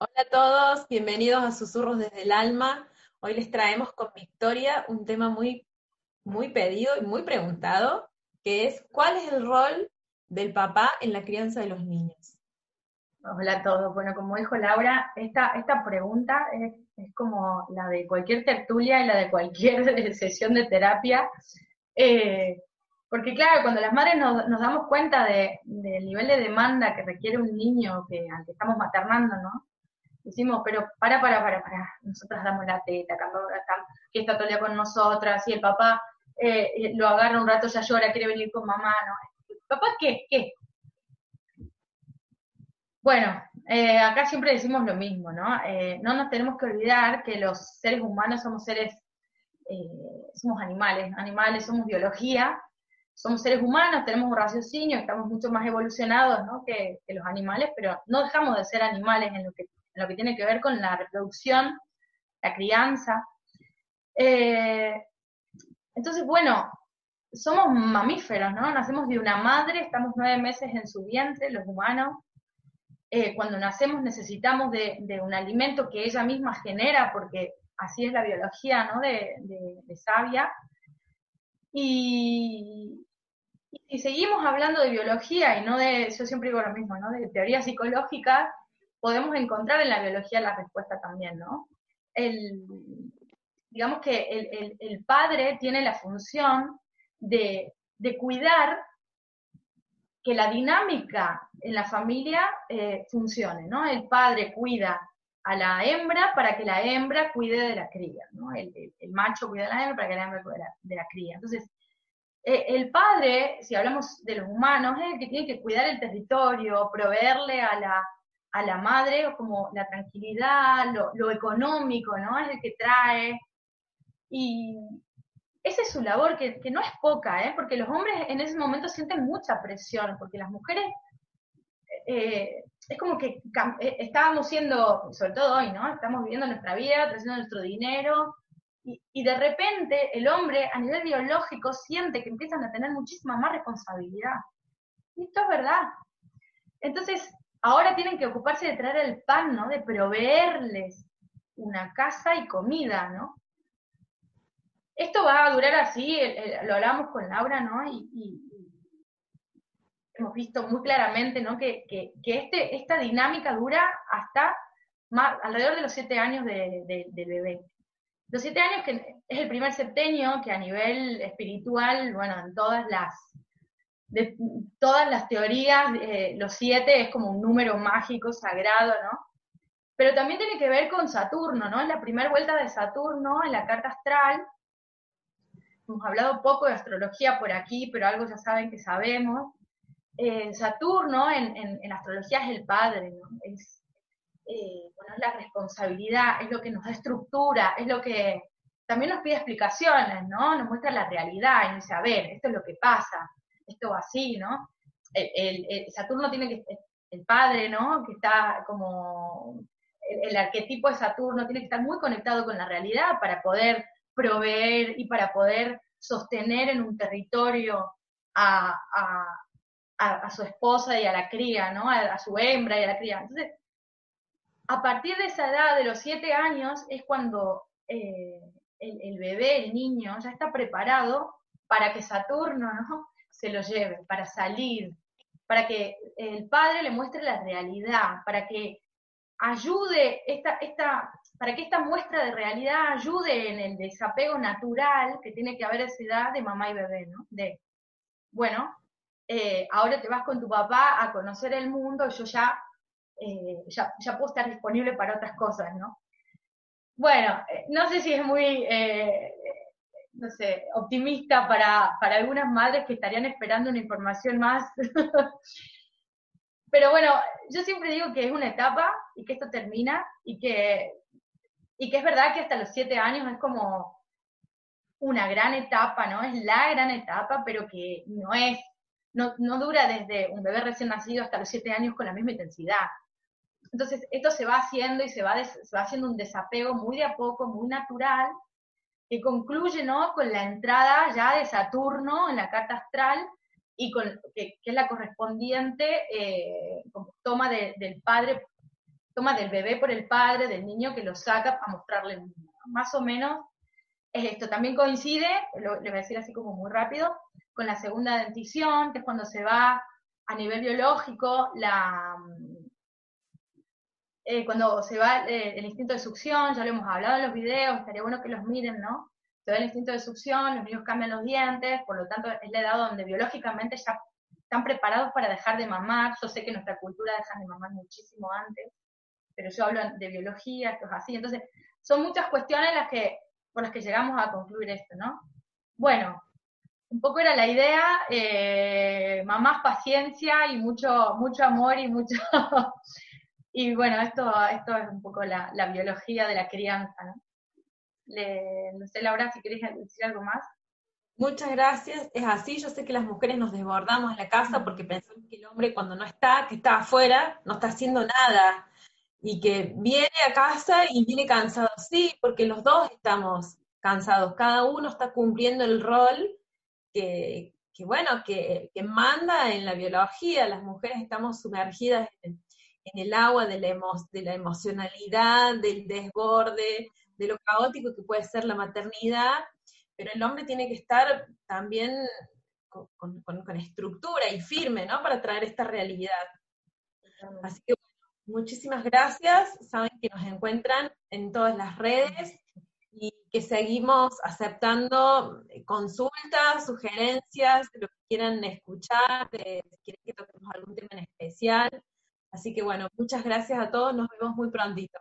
Hola a todos, bienvenidos a Susurros desde el Alma. Hoy les traemos con Victoria un tema muy, muy pedido y muy preguntado, que es ¿cuál es el rol del papá en la crianza de los niños? Hola a todos. Bueno, como dijo Laura, esta, esta pregunta es, como la de cualquier tertulia y la de cualquier sesión de terapia. Eh, porque claro, cuando las madres nos, damos cuenta del nivel de demanda que requiere un niño al que estamos maternando, ¿no? Decimos, pero para, para, para, para, nosotras damos la teta, que está todo el con nosotras, y el papá eh, lo agarra un rato, ya llora, quiere venir con mamá, ¿no? ¿Papá qué? ¿Qué? Bueno, eh, acá siempre decimos lo mismo, ¿no? Eh, no nos tenemos que olvidar que los seres humanos somos seres, somos animales, animales, somos biología, somos seres humanos, tenemos un raciocinio, estamos mucho más evolucionados ¿no? que, los animales, pero no dejamos de ser animales en lo que, lo que tiene que ver con la reproducción, la crianza. Eh, entonces, bueno, somos mamíferos, ¿no? Nacemos de una madre, estamos nueve meses en su vientre, los humanos. Eh, cuando nacemos necesitamos de, un alimento que ella misma genera, porque así es la biología, ¿no? De, de, de Sabia. Y, y seguimos hablando de biología y no de, yo siempre digo lo mismo, ¿no? De teoría psicológica, podemos encontrar en la biología la respuesta también, ¿no? El, digamos que el, el, padre tiene la función de, de, cuidar que la dinámica en la familia eh, funcione, ¿no? El padre cuida a la hembra para que la hembra cuide de la cría, ¿no? El, el macho cuida a la hembra para que la hembra cuide de la, de la cría. Entonces, eh, el padre, si hablamos de los humanos, es el que tiene que cuidar el territorio, proveerle a la, a la madre como la tranquilidad, lo, económico, ¿no? Es el que trae. Y esa es su labor, que, no es poca, ¿eh? Porque los hombres en ese momento sienten mucha presión, porque las mujeres eh, es como que eh, estábamos siendo, sobre todo hoy, ¿no? Estamos viviendo nuestra vida, trayendo nuestro dinero, y, de repente el hombre a nivel biológico siente que empiezan a tener muchísima más responsabilidad. Y esto es verdad. Entonces, ahora tienen que ocuparse de traer el pan, ¿no? De proveerles una casa y comida, ¿no? Esto va a durar así, lo hablamos con Laura, ¿no? Y, hemos visto muy claramente, ¿no? Que, este, esta dinámica dura hasta más, alrededor de los siete años del bebé. Los siete años que es el primer septenio que a nivel espiritual, bueno, en todas las, de todas las teorías, eh, los siete es como un número mágico, sagrado, ¿no? Pero también tiene que ver con Saturno, ¿no? En la primera vuelta de Saturno, en la carta astral, hemos hablado poco de astrología por aquí, pero algo ya saben que sabemos. Eh, Saturno en, en, astrología es el padre, ¿no? Es, eh, bueno, es la responsabilidad, es lo que nos da estructura, es lo que también nos pide explicaciones, ¿no? Nos muestra la realidad y nos dice, a ver, esto es lo que pasa, va así, ¿no? El, Saturno tiene que, el padre, ¿no? Que está como, el, arquetipo de Saturno tiene que estar muy conectado con la realidad para poder proveer y para poder sostener en un territorio a, su esposa y a la cría, ¿no? A, a, su hembra y a la cría. Entonces, a partir de esa edad, de los siete años, es cuando eh, el, bebé, el niño, ya está preparado para que Saturno ¿no? Se lo lleve, para salir, para que el padre le muestre la realidad, para que ayude, esta, esta, para que esta muestra de realidad ayude en el desapego natural que tiene que haber a esa edad de mamá y bebé, ¿no? De, bueno, eh, ahora te vas con tu papá a conocer el mundo, yo ya eh, ya, ya, puedo estar disponible para otras cosas, ¿no? Bueno, eh, no sé si es muy, no sé, optimista para, para algunas madres que estarían esperando una información más. Pero bueno, yo siempre digo que es una etapa y que esto termina y que, y que es verdad que hasta los siete años es como una gran etapa, ¿no? Es la gran etapa, pero que no es, no, no dura desde un bebé recién nacido hasta los siete años con la misma intensidad. Entonces, esto se va haciendo y se va, va haciendo un desapego muy de a poco, muy natural, que concluye ¿no? con la entrada ya de Saturno en la carta astral y con, que, es la correspondiente eh, toma del padre, toma del bebé por el padre, del niño que lo saca a mostrarle el mundo. Más o menos es esto. También coincide, lo, le voy a decir así como muy rápido, con la segunda dentición, que es cuando se va a nivel biológico la, eh, cuando se va eh, el instinto de succión, ya lo hemos hablado en los videos, estaría bueno que los miren, ¿no? Se va el instinto de succión, los niños cambian los dientes, por lo tanto es la edad donde biológicamente ya están preparados para dejar de mamar. Yo sé que nuestra cultura deja de mamar muchísimo antes, pero yo hablo de biología, esto es así. Entonces, son muchas cuestiones las que, por las que llegamos a concluir esto, ¿no? Bueno, un poco era la idea, eh, mamás paciencia y mucho, mucho amor y mucho Y bueno, esto, esto es un poco la, biología de la crianza, ¿no? no sé, Laura, si querés decir algo más. Muchas gracias. Es así, yo sé que las mujeres nos desbordamos en la casa porque pensamos que el hombre cuando no está, que está afuera, no está haciendo nada y que viene a casa y viene cansado. Sí, porque los dos estamos cansados, cada uno está cumpliendo el rol que, bueno, que, que, manda en la biología, las mujeres estamos sumergidas en, en el agua de la, de la emocionalidad, del desborde, de lo caótico que puede ser la maternidad, pero el hombre tiene que estar también con, estructura y firme, ¿no? Para traer esta realidad. Así que muchísimas gracias. Saben que nos encuentran en todas las redes y que seguimos aceptando consultas, sugerencias, lo que quieran escuchar, de, si quieren que toquemos algún tema en especial. Así que bueno, muchas gracias a todos, nos vemos muy prontito.